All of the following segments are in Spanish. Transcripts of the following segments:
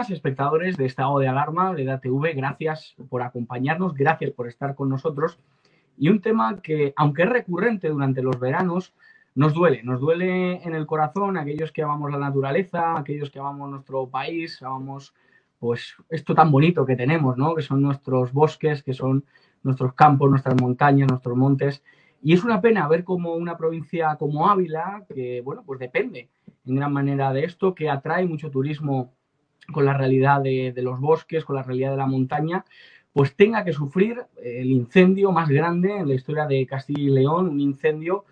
Espectadores de Estado de Alarma de DATV, gracias por acompañarnos, gracias por estar con nosotros. Y un tema que, aunque es recurrente durante los veranos, nos duele, nos duele en el corazón aquellos que amamos la naturaleza, aquellos que amamos nuestro país, amamos pues esto tan bonito que tenemos, ¿no? Que son nuestros bosques, que son nuestros campos, nuestras montañas, nuestros montes. Y es una pena ver como una provincia como Ávila, que bueno, pues depende en gran manera de esto, que atrae mucho turismo con la realidad de, los bosques, con la realidad de la montaña, pues tenga que sufrir el incendio más grande en la historia de Castilla y León, un incendio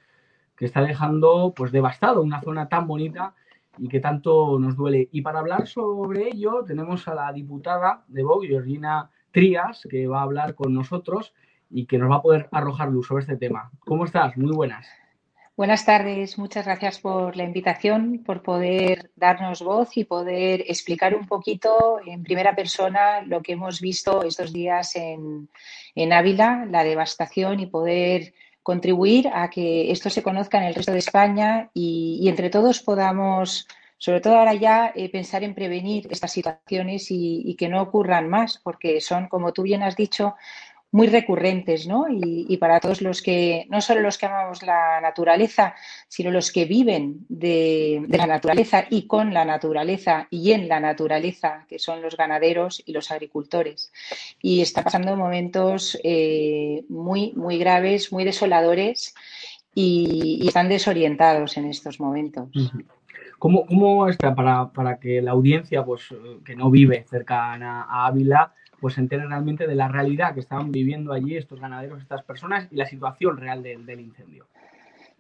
que está dejando pues devastado una zona tan bonita y que tanto nos duele. Y para hablar sobre ello tenemos a la diputada de Vox, Georgina Trías, que va a hablar con nosotros y que nos va a poder arrojar luz sobre este tema. ¿Cómo estás? Muy buenas. Buenas tardes, muchas gracias por la invitación, por poder darnos voz y poder explicar un poquito en primera persona lo que hemos visto estos días en, Ávila, la devastación y poder contribuir a que esto se conozca en el resto de España y, entre todos podamos, sobre todo ahora ya, eh, pensar en prevenir estas situaciones y que no ocurran más, porque son, como tú bien has dicho, muy recurrentes, ¿no? Y, para todos los que, no solo los que amamos la naturaleza, sino los que viven de, la naturaleza y con la naturaleza y en la naturaleza, que son los ganaderos y los agricultores. Y está pasando momentos eh, muy, muy graves, muy desoladores y, están desorientados en estos momentos. ¿Cómo, cómo está para, para, que la audiencia, pues, que no vive cercana a Ávila, pues se enteren realmente de la realidad que estaban viviendo allí estos ganaderos, estas personas y la situación real del, incendio.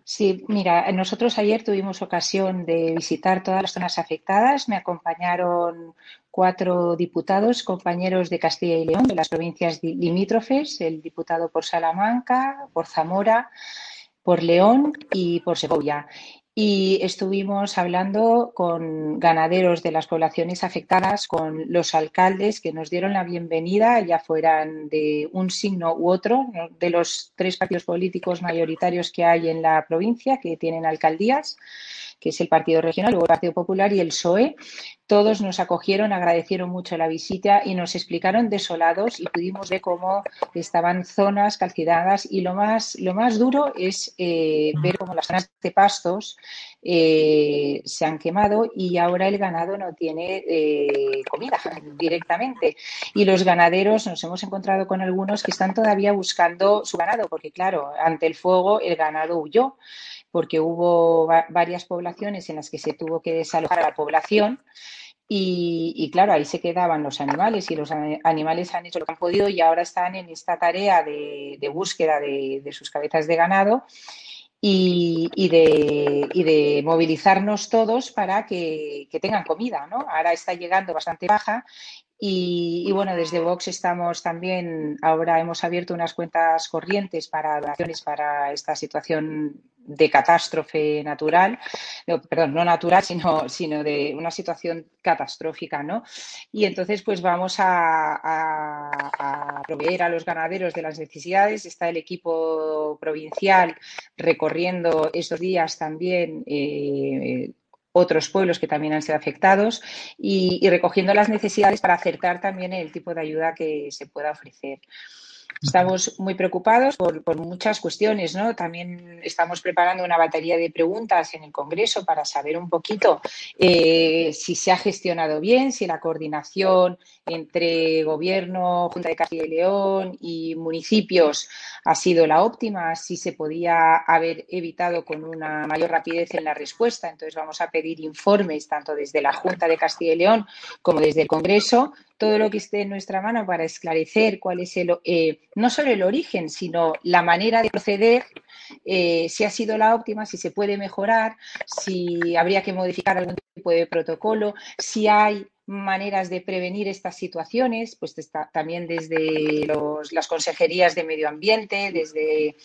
Sí, mira, nosotros ayer tuvimos ocasión de visitar todas las zonas afectadas. Me acompañaron cuatro diputados, compañeros de Castilla y León, de las provincias limítrofes, el diputado por Salamanca, por Zamora, por León y por Segovia y estuvimos hablando con ganaderos de las poblaciones afectadas, con los alcaldes que nos dieron la bienvenida, ya fueran de un signo u otro, de los tres partidos políticos mayoritarios que hay en la provincia, que tienen alcaldías que es el Partido Regional, luego el Partido Popular y el PSOE. Todos nos acogieron, agradecieron mucho la visita y nos explicaron desolados y pudimos ver cómo estaban zonas calcinadas y lo más, lo más duro es eh, ver cómo las zonas de pastos eh, se han quemado y ahora el ganado no tiene eh, comida directamente. Y los ganaderos nos hemos encontrado con algunos que están todavía buscando su ganado, porque claro, ante el fuego el ganado huyó porque hubo varias poblaciones en las que se tuvo que desalojar a la población. Y, claro, ahí se quedaban los animales y los animales han hecho lo que han podido y ahora están en esta tarea de, búsqueda de, sus cabezas de ganado y, de, movilizarnos todos para que, tengan comida. ¿no? Ahora está llegando bastante baja y, bueno, desde Vox estamos también, ahora hemos abierto unas cuentas corrientes para donaciones para esta situación de catástrofe natural, perdón, no natural, sino, sino de una situación catastrófica, ¿no? Y entonces, pues vamos a, proveer a los ganaderos de las necesidades. Está el equipo provincial recorriendo estos días también eh, otros pueblos que también han sido afectados y, recogiendo las necesidades para acertar también el tipo de ayuda que se pueda ofrecer. Estamos muy preocupados por, muchas cuestiones, ¿no? También estamos preparando una batería de preguntas en el Congreso para saber un poquito eh, si se ha gestionado bien, si la coordinación entre Gobierno, Junta de Castilla y León y municipios ha sido la óptima, si se podía haber evitado con una mayor rapidez en la respuesta. Entonces vamos a pedir informes tanto desde la Junta de Castilla y León como desde el Congreso todo lo que esté en nuestra mano para esclarecer cuál es el, eh, no solo el origen, sino la manera de proceder, eh, si ha sido la óptima, si se puede mejorar, si habría que modificar algún tipo de protocolo, si hay maneras de prevenir estas situaciones, pues está también desde las consejerías de medio ambiente, desde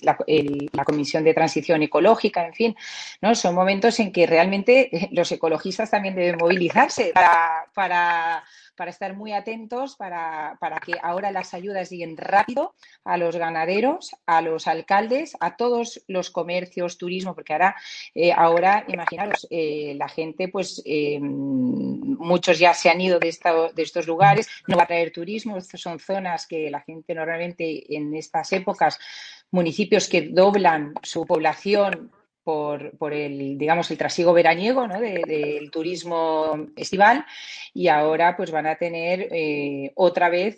la, Comisión de Transición Ecológica, en fin, ¿no? Son momentos en que realmente los ecologistas también deben movilizarse para, para estar muy atentos para, para que ahora las ayudas lleguen rápido a los ganaderos, a los alcaldes, a todos los comercios, turismo, porque ahora, eh, ahora imaginaros, eh, la gente, pues eh, muchos ya se han ido de, de estos lugares, no va a traer turismo, estas son zonas que la gente normalmente en estas épocas, municipios que doblan su población por, el, digamos, el trasiego veraniego del turismo estival y ahora pues van a tener eh, otra vez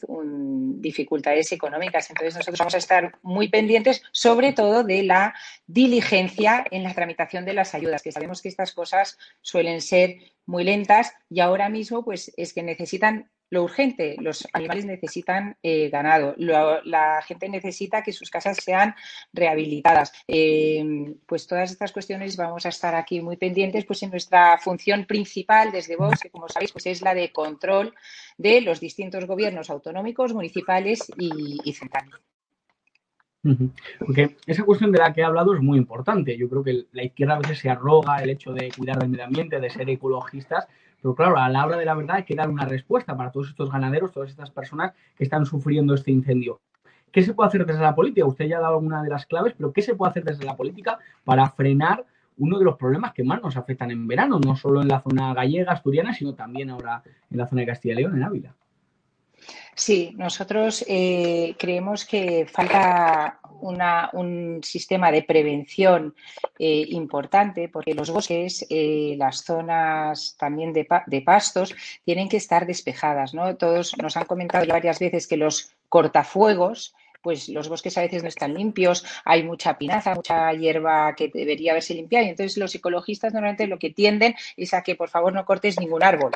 dificultades económicas. Entonces nosotros vamos a estar muy pendientes sobre todo de la diligencia en la tramitación de las ayudas, que sabemos que estas cosas suelen ser muy lentas y ahora mismo pues es que necesitan lo urgente, los animales necesitan eh, ganado, la gente necesita que sus casas sean rehabilitadas. Eh, pues todas estas cuestiones vamos a estar aquí muy pendientes, pues en nuestra función principal desde Vox, que como sabéis, pues es la de control de los distintos gobiernos autonómicos, municipales y, centrales. Porque esa cuestión de la que he hablado es muy importante. Yo creo que la izquierda a veces se arroga el hecho de cuidar del medio ambiente, de ser ecologistas, pero claro, a la hora de la verdad hay que dar una respuesta para todos estos ganaderos, todas estas personas que están sufriendo este incendio. ¿Qué se puede hacer desde la política? Usted ya ha dado alguna de las claves, pero ¿qué se puede hacer desde la política para frenar uno de los problemas que más nos afectan en verano, no solo en la zona gallega, asturiana, sino también ahora en la zona de Castilla y León, en Ávila? Sí, nosotros eh, creemos que falta un sistema de prevención eh, importante porque los bosques, eh, las zonas también de, de, pastos, tienen que estar despejadas. ¿no? Todos nos han comentado varias veces que los cortafuegos pues los bosques a veces no están limpios, hay mucha pinaza, mucha hierba que debería haberse limpiado. Y entonces los ecologistas normalmente lo que tienden es a que por favor no cortes ningún árbol.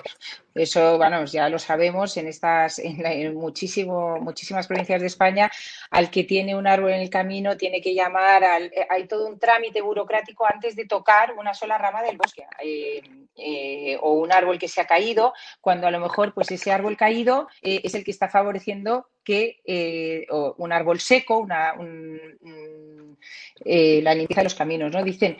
Eso, bueno, ya lo sabemos en estas, en, muchísimo, muchísimas provincias de España, al que tiene un árbol en el camino tiene que llamar al, eh, hay todo un trámite burocrático antes de tocar una sola rama del bosque. Eh, eh, o un árbol que se ha caído, cuando a lo mejor pues ese árbol caído es el que está favoreciendo que eh, un árbol seco, una, eh, la limpieza de los caminos, ¿no? Dicen,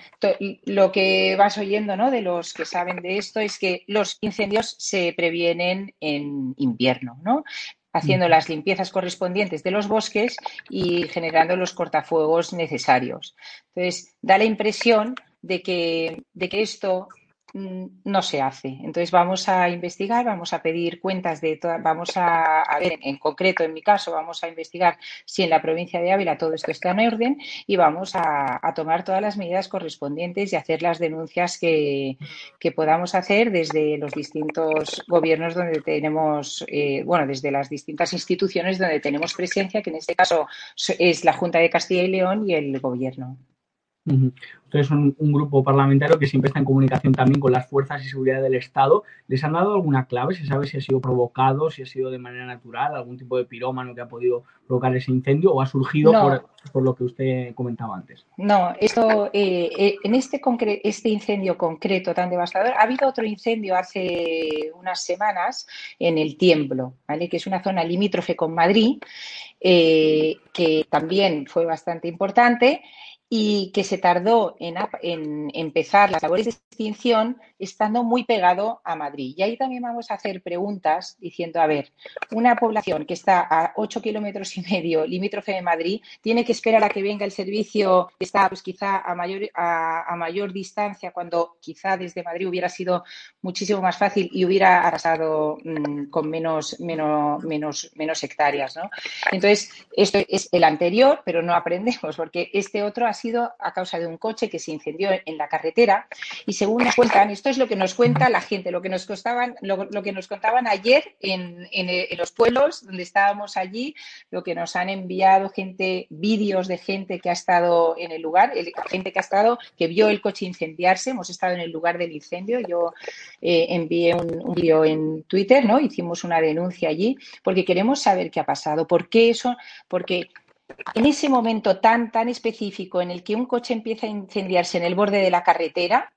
lo que vas oyendo, ¿no? De los que saben de esto es que los incendios se previenen en invierno, ¿no? haciendo las limpiezas correspondientes de los bosques y generando los cortafuegos necesarios. Entonces, da la impresión de que, de que esto no se hace. Entonces vamos a investigar, vamos a pedir cuentas de todas, vamos a, ver en, concreto, en mi caso, vamos a investigar si en la provincia de Ávila todo esto está en orden y vamos a, tomar todas las medidas correspondientes y hacer las denuncias que, podamos hacer desde los distintos gobiernos donde tenemos, eh, bueno, desde las distintas instituciones donde tenemos presencia, que en este caso es la Junta de Castilla y León y el gobierno. Ustedes son un grupo parlamentario que siempre está en comunicación también con las fuerzas y seguridad del Estado. ¿Les han dado alguna clave? ¿Se sabe si ha sido provocado, si ha sido de manera natural, algún tipo de pirómano que ha podido provocar ese incendio o ha surgido por, lo que usted comentaba antes? No, esto, eh, eh, en este, este incendio concreto tan devastador, ha habido otro incendio hace unas semanas en el Tiemblo, ¿vale? que es una zona limítrofe con Madrid, eh, que también fue bastante importante y que se tardó en, empezar las labores de extinción estando muy pegado a Madrid. Y ahí también vamos a hacer preguntas diciendo, a ver, una población que está a 8 kilómetros y medio limítrofe de Madrid tiene que esperar a que venga el servicio que está pues quizá a mayor, a, mayor distancia cuando quizá desde Madrid hubiera sido muchísimo más fácil y hubiera arrasado mm, con menos, menos, menos, menos hectáreas. ¿no? Entonces, esto es el anterior, pero no aprendemos porque este otro ha sido a causa de un coche que se incendió en la carretera y según nos cuentan, esto es lo que nos cuenta la gente, lo que nos costaban, lo, que nos contaban ayer en, los pueblos donde estábamos allí, lo que nos han enviado gente, vídeos de gente que ha estado en el lugar, gente que ha estado, que vio el coche incendiarse, hemos estado en el lugar del incendio, yo eh, envié un, un vídeo en Twitter, ¿no? Hicimos una denuncia allí porque queremos saber qué ha pasado, por qué eso, porque en ese momento tan, tan específico en el que un coche empieza a incendiarse en el borde de la carretera,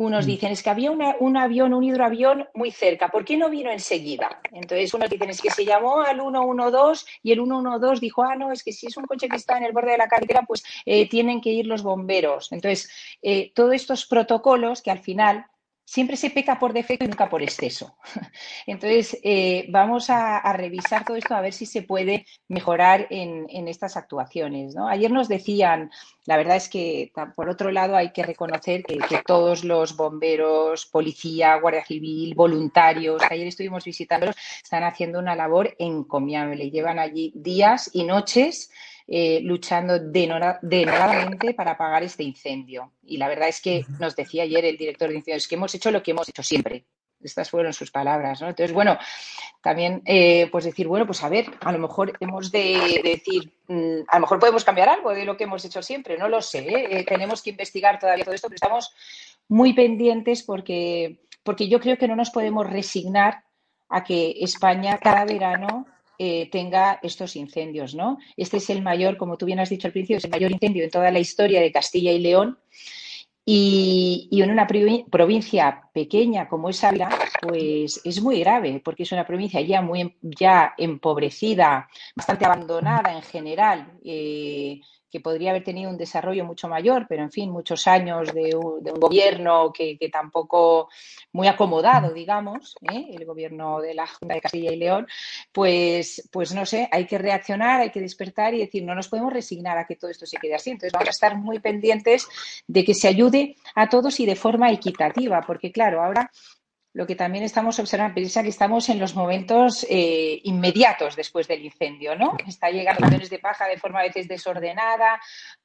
unos mm. dicen, es que había un avión, un hidroavión muy cerca, ¿por qué no vino enseguida? Entonces unos dicen, es que se llamó al 112 y el 112 dijo, ah, no, es que si es un coche que está en el borde de la carretera, pues eh, tienen que ir los bomberos. Entonces, eh, todos estos protocolos que al final siempre se peca por defecto y nunca por exceso. Entonces, eh, vamos a, revisar todo esto a ver si se puede mejorar en, estas actuaciones. Ayer nos decían, la verdad es que, por otro lado, hay que reconocer que, todos los bomberos, policía, guardia civil, voluntarios, que ayer estuvimos visitándolos, están haciendo una labor encomiable. Llevan allí días y noches eh, luchando denodadamente para apagar este incendio. Y la verdad es que nos decía ayer el director de incendios que hemos hecho lo que hemos hecho siempre. Estas fueron sus palabras, ¿no? Entonces, bueno, también eh, pues decir, bueno, pues a ver, a lo mejor hemos de, decir, mm, a lo mejor podemos cambiar algo de lo que hemos hecho siempre, no lo sé, ¿eh? tenemos que investigar todavía todo esto, pero estamos muy pendientes porque, porque yo creo que no nos podemos resignar a que España cada verano eh, tenga estos incendios, ¿no? Este es el mayor, como tú bien has dicho al principio, es el mayor incendio en toda la historia de Castilla y León. Y, en una provincia pequeña como es Ávila, pues es muy grave, porque es una provincia ya muy ya empobrecida, bastante abandonada en general. Eh, que podría haber tenido un desarrollo mucho mayor, pero en fin, muchos años de un, gobierno que, tampoco muy acomodado, digamos, ¿eh? el gobierno de la Junta de Castilla y León, pues, pues no sé, hay que reaccionar, hay que despertar y decir, no nos podemos resignar a que todo esto se quede así. Entonces vamos a estar muy pendientes de que se ayude a todos y de forma equitativa, porque claro, ahora lo que también estamos observando, piensa que estamos en los momentos eh, inmediatos después del incendio, ¿no? Está llegando millones de paja de forma a veces desordenada,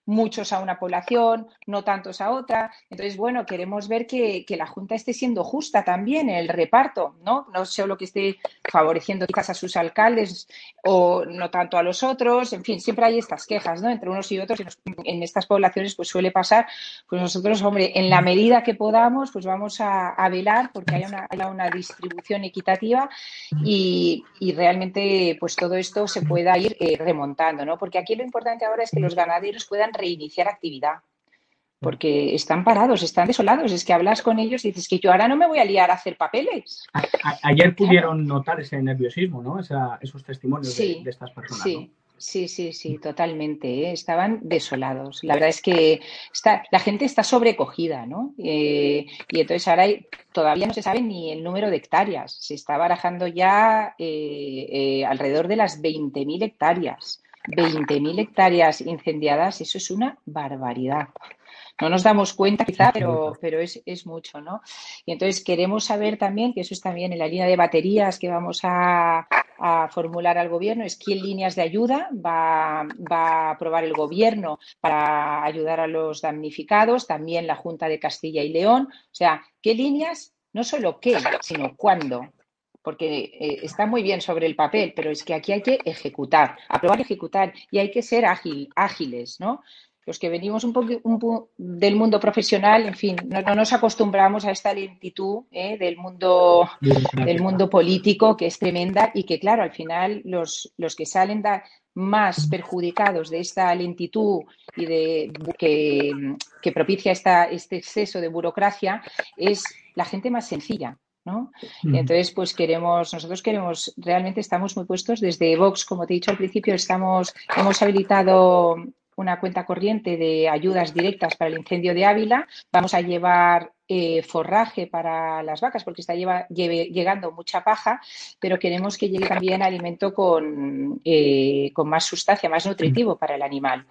muchos a una población, no tantos a otra. Entonces, bueno, queremos ver que, la Junta esté siendo justa también en el reparto, ¿no? No solo que esté favoreciendo quizás a sus alcaldes o no tanto a los otros. En fin, siempre hay estas quejas, ¿no? Entre unos y otros. En estas poblaciones, pues suele pasar. Pues nosotros, hombre, en la medida que podamos, pues vamos a, velar porque haya una, una distribución equitativa y, realmente, pues todo esto se pueda ir eh, remontando, ¿no? Porque aquí lo importante ahora es que los ganaderos puedan reiniciar actividad, porque están parados, están desolados. Es que hablas con ellos y dices que yo ahora no me voy a liar a hacer papeles. ayer pudieron notar ese nerviosismo, ¿no? esos testimonios de, estas personas. Sí. Sí, sí, sí, totalmente. ¿eh? Estaban desolados. La verdad es que está, la gente está sobrecogida, ¿no? Eh, y entonces ahora todavía no se sabe ni el número de hectáreas. Se está barajando ya eh, alrededor de las 20.000 hectáreas. 20.000 hectáreas incendiadas, eso es una barbaridad. No nos damos cuenta quizá, pero, pero es, mucho, ¿no? Y entonces queremos saber también, que eso es también en la línea de baterías que vamos a, formular al gobierno, es qué líneas de ayuda va, va, a aprobar el gobierno para ayudar a los damnificados, también la Junta de Castilla y León. O sea, qué líneas, no solo qué, sino cuándo porque eh, está muy bien sobre el papel, pero es que aquí hay que ejecutar, aprobar y ejecutar, y hay que ser ágil, ágiles, ¿no? Los que venimos un poco del mundo profesional, en fin, no, nos acostumbramos a esta lentitud ¿eh? del, mundo, del mundo político, que es tremenda y que, claro, al final los, los que salen más perjudicados de esta lentitud y de que, que propicia esta, este exceso de burocracia es la gente más sencilla, ¿no? entonces, pues queremos, nosotros queremos, realmente estamos muy puestos desde Vox, como te he dicho al principio, estamos, hemos habilitado una cuenta corriente de ayudas directas para el incendio de Ávila. Vamos a llevar eh, forraje para las vacas porque está llegando mucha paja, pero queremos que llegue también alimento con, eh, con más sustancia, más nutritivo para el animal.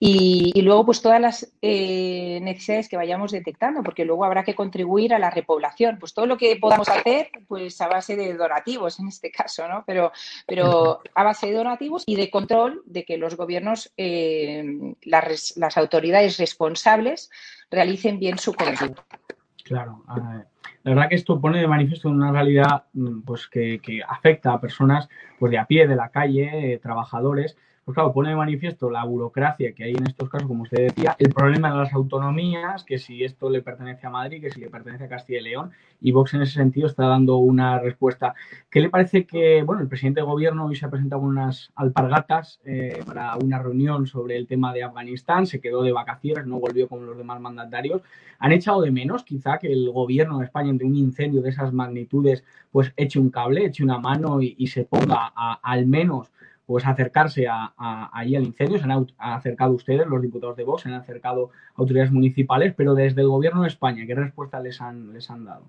Y, luego, pues todas las eh, necesidades que vayamos detectando, porque luego habrá que contribuir a la repoblación. Pues todo lo que podamos hacer, pues a base de donativos en este caso, ¿no? Pero, pero a base de donativos y de control de que los gobiernos, las, las autoridades responsables realicen bien su cometido. Claro, la verdad que esto pone de manifiesto una realidad mm, pues que, que afecta a personas pues de a pie, de la calle, eh, trabajadores, pues claro, pone de manifiesto la burocracia que hay en estos casos, como usted decía, el problema de las autonomías, que si esto le pertenece a Madrid, que si le pertenece a Castilla y León, y Vox en ese sentido está dando una respuesta. ¿Qué le parece que, bueno, el presidente de gobierno hoy se ha presentado unas alpargatas eh, para una reunión sobre el tema de Afganistán, se quedó de vacaciones, no volvió como los demás mandatarios. ¿Han echado de menos quizá que el gobierno de España ante un incendio de esas magnitudes pues eche un cable, eche una mano y, se ponga al menos pues acercarse a, ahí al incendio. Se han acercado ustedes, los diputados de Vox, se han acercado autoridades municipales, pero desde el gobierno de España, ¿qué respuesta les han, les han dado?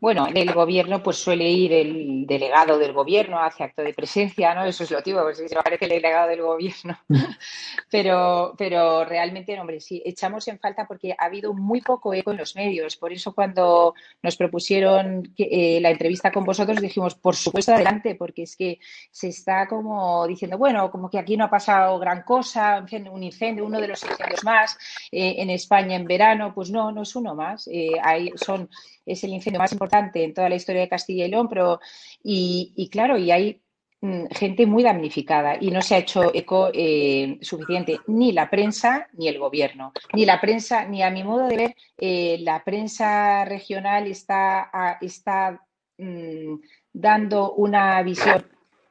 Bueno, del gobierno pues suele ir el delegado del gobierno, hace acto de presencia, ¿no? Eso es lo tío, pues se aparece el delegado del gobierno. pero, pero realmente, hombre, sí, echamos en falta porque ha habido muy poco eco en los medios. Por eso cuando nos propusieron eh, la entrevista con vosotros dijimos, por supuesto, adelante, porque es que se está como diciendo, bueno, como que aquí no ha pasado gran cosa, un incendio, uno de los incendios más eh, en España en verano, pues no, no es uno más. Eh, hay, son es el incendio más importante en toda la historia de Castilla y León, pero y, claro, y hay mm, gente muy damnificada y no se ha hecho eco eh, suficiente ni la prensa ni el gobierno. Ni la prensa, ni a mi modo de ver, eh, la prensa regional está, está mm, dando una visión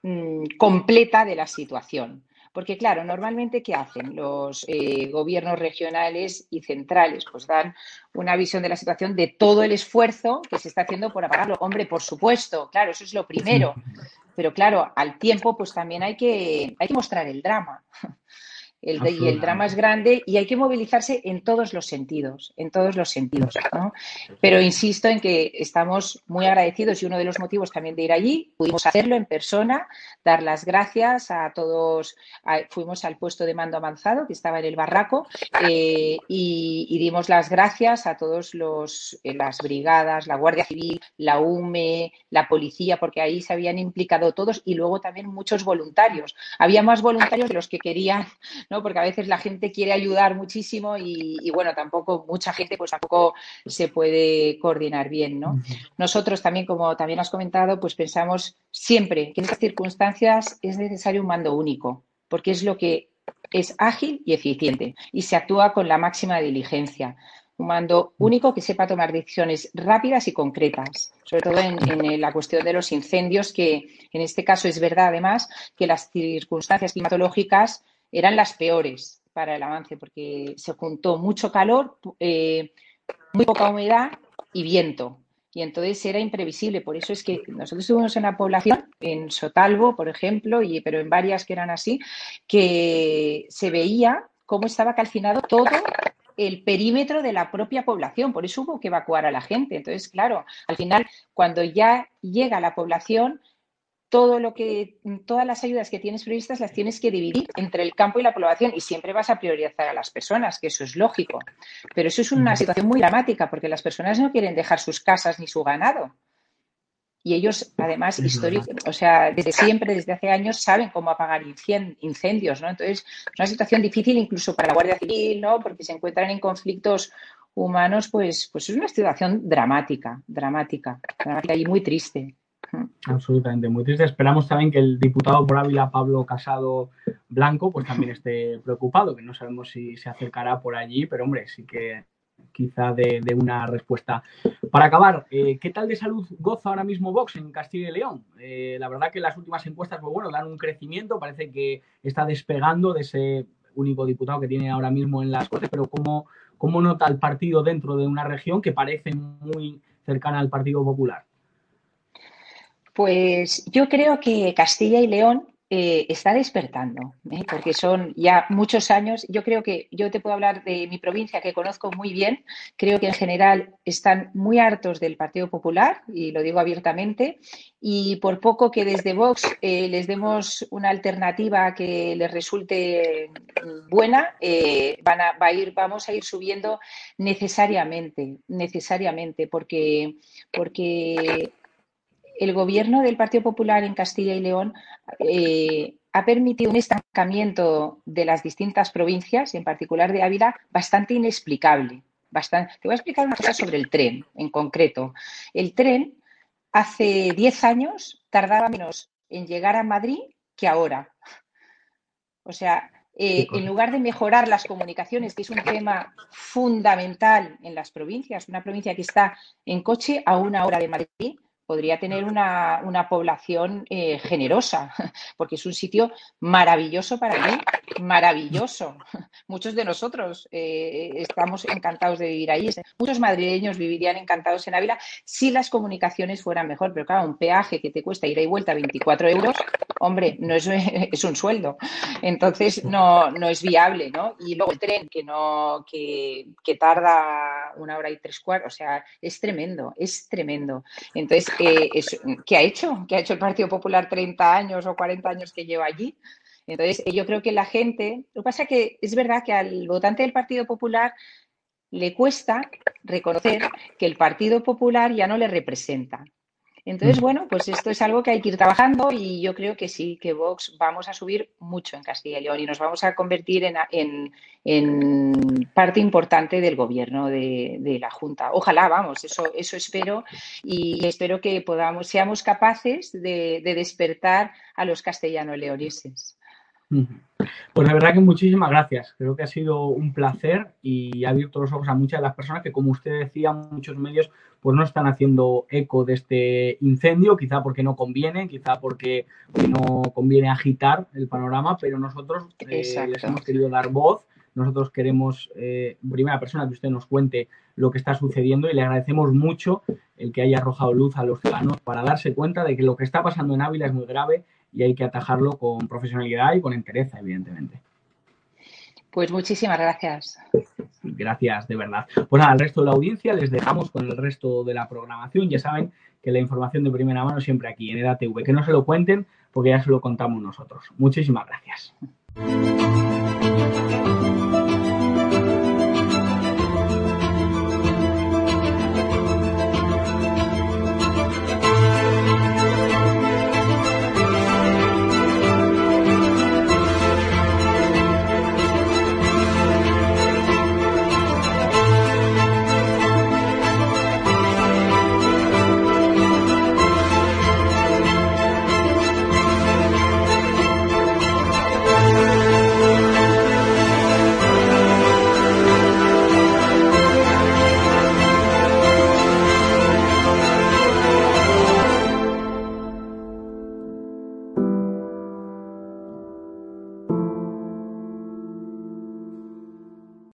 mm, completa de la situación. Porque, claro, normalmente, ¿qué hacen los eh, gobiernos regionales y centrales? Pues dan una visión de la situación de todo el esfuerzo que se está haciendo por apagarlo. Hombre, por supuesto, claro, eso es lo primero. Pero, claro, al tiempo, pues también hay que, hay que mostrar el drama. El, y el drama es grande y hay que movilizarse en todos los sentidos, en todos los sentidos. Pero insisto en que estamos muy agradecidos y uno de los motivos también de ir allí, pudimos hacerlo en persona, dar las gracias a todos, fuimos al puesto de mando avanzado que estaba en el barraco eh, y, dimos las gracias a todos los, eh, las brigadas, la Guardia Civil, la UME, la policía, porque ahí se habían implicado todos y luego también muchos voluntarios. Había más voluntarios de los que querían ¿no? Porque a veces la gente quiere ayudar muchísimo y, bueno, tampoco mucha gente pues tampoco se puede coordinar bien, ¿no? Nosotros también, como también has comentado, pues pensamos siempre que en estas circunstancias es necesario un mando único, porque es lo que es ágil y eficiente y se actúa con la máxima diligencia. Un mando único que sepa tomar decisiones rápidas y concretas, sobre todo en, la cuestión de los incendios, que en este caso es verdad además que las circunstancias climatológicas eran las peores para el avance porque se juntó mucho calor, eh, muy poca humedad y viento. Y entonces era imprevisible. Por eso es que nosotros estuvimos en la población, en Sotalvo, por ejemplo, y, pero en varias que eran así, que se veía cómo estaba calcinado todo el perímetro de la propia población. Por eso hubo que evacuar a la gente. Entonces, claro, al final, cuando ya llega la población, todo lo que, todas las ayudas que tienes previstas las tienes que dividir entre el campo y la población y siempre vas a priorizar a las personas, que eso es lógico. Pero eso es una situación muy dramática porque las personas no quieren dejar sus casas ni su ganado. Y ellos, además, históricos, o sea, desde siempre, desde hace años, saben cómo apagar incendios, ¿no? Entonces, es una situación difícil incluso para la Guardia Civil, ¿no? Porque se encuentran en conflictos humanos, pues, pues es una situación dramática, dramática, dramática y muy triste. Absolutamente, muy triste. Esperamos también que el diputado por Ávila, Pablo Casado Blanco, pues también esté preocupado, que no sabemos si se acercará por allí, pero hombre, sí que quizá de, una respuesta. Para acabar, eh, ¿qué tal de salud goza ahora mismo Vox en Castilla y León? Eh, la verdad que las últimas encuestas, pues bueno, dan un crecimiento, parece que está despegando de ese único diputado que tiene ahora mismo en las Cortes, pero ¿cómo, cómo nota el partido dentro de una región que parece muy cercana al Partido Popular? Pues yo creo que Castilla y León eh, está despertando, ¿eh? porque son ya muchos años. Yo creo que yo te puedo hablar de mi provincia, que conozco muy bien. Creo que en general están muy hartos del Partido Popular, y lo digo abiertamente, y por poco que desde Vox eh, les demos una alternativa que les resulte buena, van a, a ir, vamos a ir subiendo necesariamente, necesariamente, porque, porque el gobierno del Partido Popular en Castilla y León eh, ha permitido un estancamiento de las distintas provincias, en particular de Ávila, bastante inexplicable. Te voy a explicar una cosa sobre el tren en concreto. El tren hace 10 años tardaba menos en llegar a Madrid que ahora. O sea, eh, en lugar de mejorar las comunicaciones, que es un tema fundamental en las provincias, una provincia que está en coche a una hora de Madrid, podría tener una, población eh, generosa, porque es un sitio maravilloso para mí, maravilloso. Muchos de nosotros eh, estamos encantados de vivir ahí. Muchos madrileños vivirían encantados en Ávila si las comunicaciones fueran mejor, pero claro, un peaje que te cuesta ir y vuelta 24 euros, hombre, no es, es un sueldo. Entonces no, no, es viable, ¿no? Y luego el tren que no, que, que, tarda una hora y tres cuartos, o sea, es tremendo, es tremendo. Entonces, eh, ¿qué ha hecho? ¿Qué ha hecho el Partido Popular 30 años o 40 años que lleva allí? Entonces, yo creo que la gente, lo que pasa es que es verdad que al votante del Partido Popular le cuesta reconocer que el Partido Popular ya no le representa. Entonces, mm. bueno, pues esto es algo que hay que ir trabajando y yo creo que sí, que Vox vamos a subir mucho en Castilla y León y nos vamos a convertir en, parte importante del gobierno de, la Junta. Ojalá, vamos, eso, eso espero y espero que podamos, seamos capaces de, de despertar a los castellano-leoneses. Pues de verdad que muchísimas gracias. Creo que ha sido un placer y ha abierto los ojos a muchas de las personas que, como usted decía, muchos medios pues no están haciendo eco de este incendio, quizá porque no conviene, quizá porque, no conviene agitar el panorama, pero nosotros eh, les hemos querido dar voz. Nosotros queremos, eh, primera persona, que usted nos cuente lo que está sucediendo y le agradecemos mucho el que haya arrojado luz a los ciudadanos para darse cuenta de que lo que está pasando en Ávila es muy grave y hay que atajarlo con profesionalidad y con entereza, evidentemente. Pues muchísimas gracias. Gracias, de verdad. Pues nada, al resto de la audiencia les dejamos con el resto de la programación. Ya saben que la información de primera mano siempre aquí en EDATV. Que no se lo cuenten porque ya se lo contamos nosotros. Muchísimas gracias.